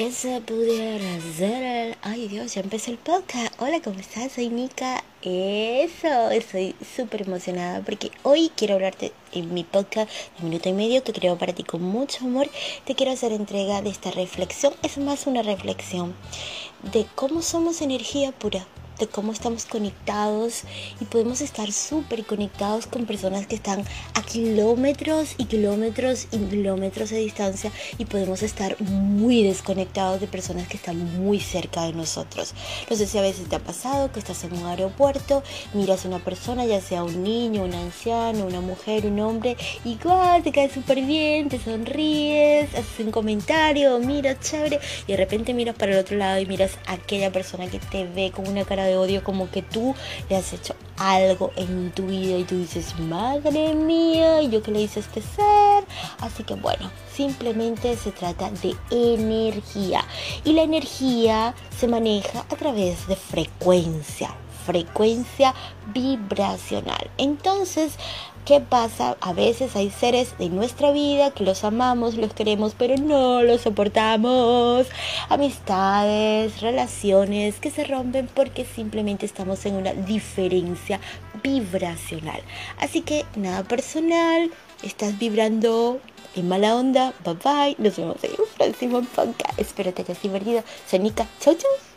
que se pudiera hacer Ay Dios, ya empezó el podcast. Hola, ¿cómo estás? Soy Nika. Eso, estoy súper emocionada porque hoy quiero hablarte en mi podcast de minuto y medio que creo para ti con mucho amor. Te quiero hacer entrega de esta reflexión. Es más una reflexión de cómo somos energía pura de cómo estamos conectados y podemos estar súper conectados con personas que están a kilómetros y kilómetros y kilómetros de distancia y podemos estar muy desconectados de personas que están muy cerca de nosotros. No sé si a veces te ha pasado que estás en un aeropuerto, miras a una persona, ya sea un niño, un anciano, una mujer, un hombre, y igual te cae súper bien, te sonríes, haces un comentario, mira, chévere, y de repente miras para el otro lado y miras a aquella persona que te ve con una cara de odio, como que tú le has hecho algo en tu vida y tú dices, madre mía, ¿y yo qué le hice a este ser? Así que bueno, simplemente se trata de energía. Y la energía se maneja a través de frecuencia frecuencia vibracional. Entonces, ¿qué pasa? A veces hay seres de nuestra vida que los amamos, los queremos, pero no los soportamos. Amistades, relaciones que se rompen porque simplemente estamos en una diferencia vibracional. Así que nada personal, estás vibrando en mala onda. Bye bye. Nos vemos en un próximo podcast. Espero te hayas divertido. Sonica, chau chau.